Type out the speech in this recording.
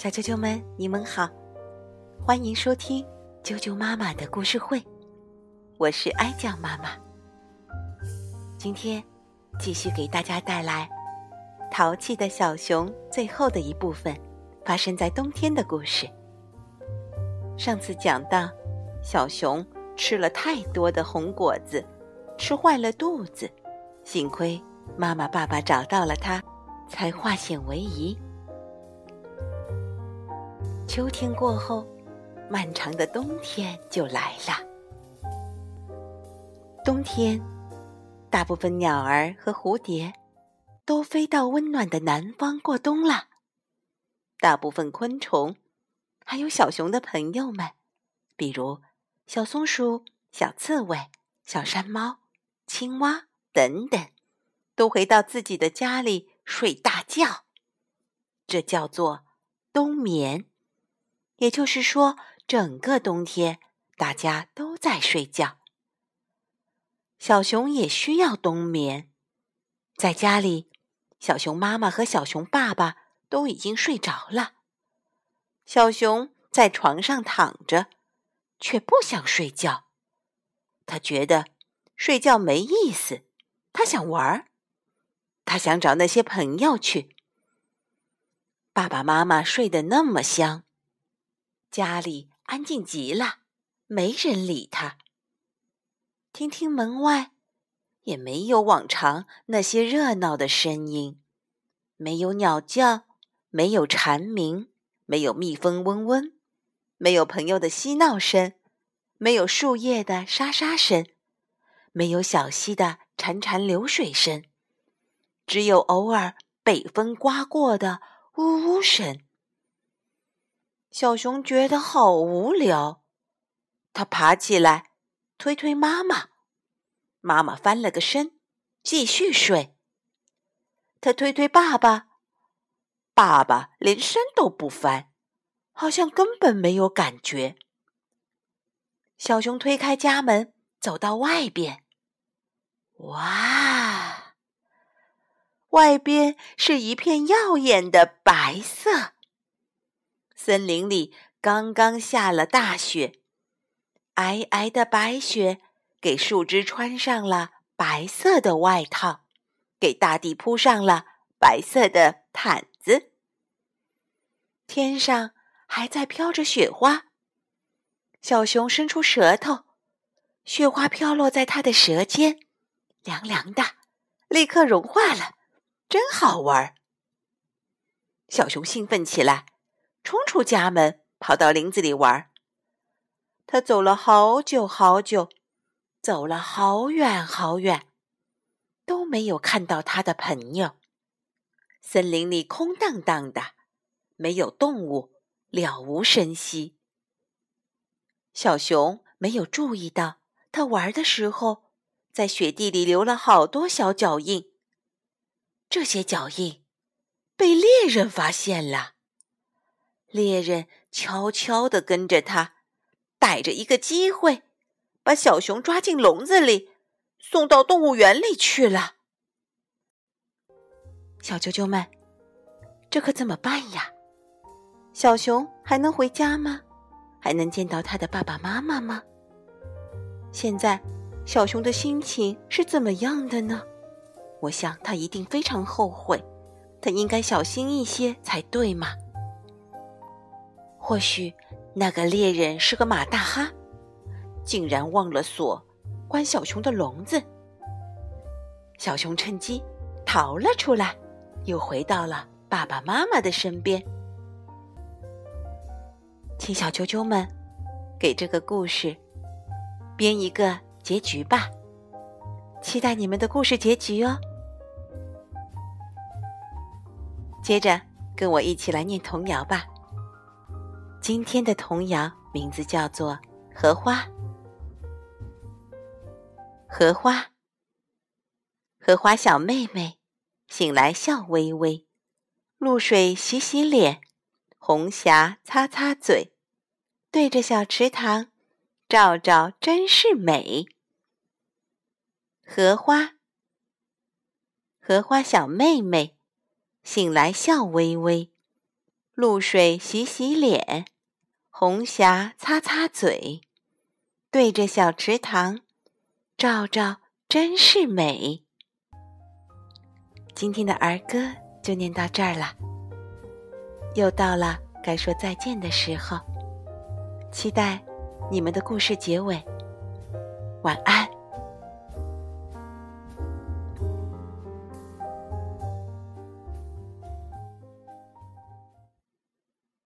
小啾啾们，你们好，欢迎收听啾啾妈妈的故事会，我是哀酱妈妈。今天继续给大家带来《淘气的小熊》最后的一部分，发生在冬天的故事。上次讲到，小熊吃了太多的红果子，吃坏了肚子，幸亏妈妈爸爸找到了它，才化险为夷。秋天过后，漫长的冬天就来了。冬天，大部分鸟儿和蝴蝶都飞到温暖的南方过冬了。大部分昆虫，还有小熊的朋友们，比如小松鼠、小刺猬、小山猫、青蛙等等，都回到自己的家里睡大觉。这叫做冬眠。也就是说，整个冬天大家都在睡觉。小熊也需要冬眠。在家里，小熊妈妈和小熊爸爸都已经睡着了。小熊在床上躺着，却不想睡觉。他觉得睡觉没意思，他想玩儿，他想找那些朋友去。爸爸妈妈睡得那么香。家里安静极了，没人理他。听听门外，也没有往常那些热闹的声音，没有鸟叫，没有蝉鸣，没有蜜蜂嗡嗡，没有朋友的嬉闹声，没有树叶的沙沙声，没有小溪的潺潺流水声，只有偶尔北风刮过的呜呜声。小熊觉得好无聊，它爬起来推推妈妈，妈妈翻了个身，继续睡。它推推爸爸，爸爸连身都不翻，好像根本没有感觉。小熊推开家门，走到外边，哇，外边是一片耀眼的白色。森林里刚刚下了大雪，皑皑的白雪给树枝穿上了白色的外套，给大地铺上了白色的毯子。天上还在飘着雪花，小熊伸出舌头，雪花飘落在它的舌尖，凉凉的，立刻融化了，真好玩儿。小熊兴奋起来。冲出家门，跑到林子里玩。他走了好久好久，走了好远好远，都没有看到他的朋友。森林里空荡荡的，没有动物，了无声息。小熊没有注意到，他玩的时候，在雪地里留了好多小脚印。这些脚印被猎人发现了。猎人悄悄地跟着他，逮着一个机会，把小熊抓进笼子里，送到动物园里去了。小啾啾们，这可怎么办呀？小熊还能回家吗？还能见到他的爸爸妈妈吗？现在，小熊的心情是怎么样的呢？我想他一定非常后悔，他应该小心一些才对嘛。或许那个猎人是个马大哈，竟然忘了锁关小熊的笼子。小熊趁机逃了出来，又回到了爸爸妈妈的身边。请小啾啾们给这个故事编一个结局吧，期待你们的故事结局哦。接着跟我一起来念童谣吧。今天的童谣名字叫做《荷花》。荷花，荷花小妹妹，醒来笑微微，露水洗洗脸，红霞擦擦嘴，对着小池塘照照真是美。荷花，荷花小妹妹，醒来笑微微。露水洗洗脸，红霞擦擦嘴，对着小池塘照照真是美。今天的儿歌就念到这儿了，又到了该说再见的时候，期待你们的故事结尾。晚安。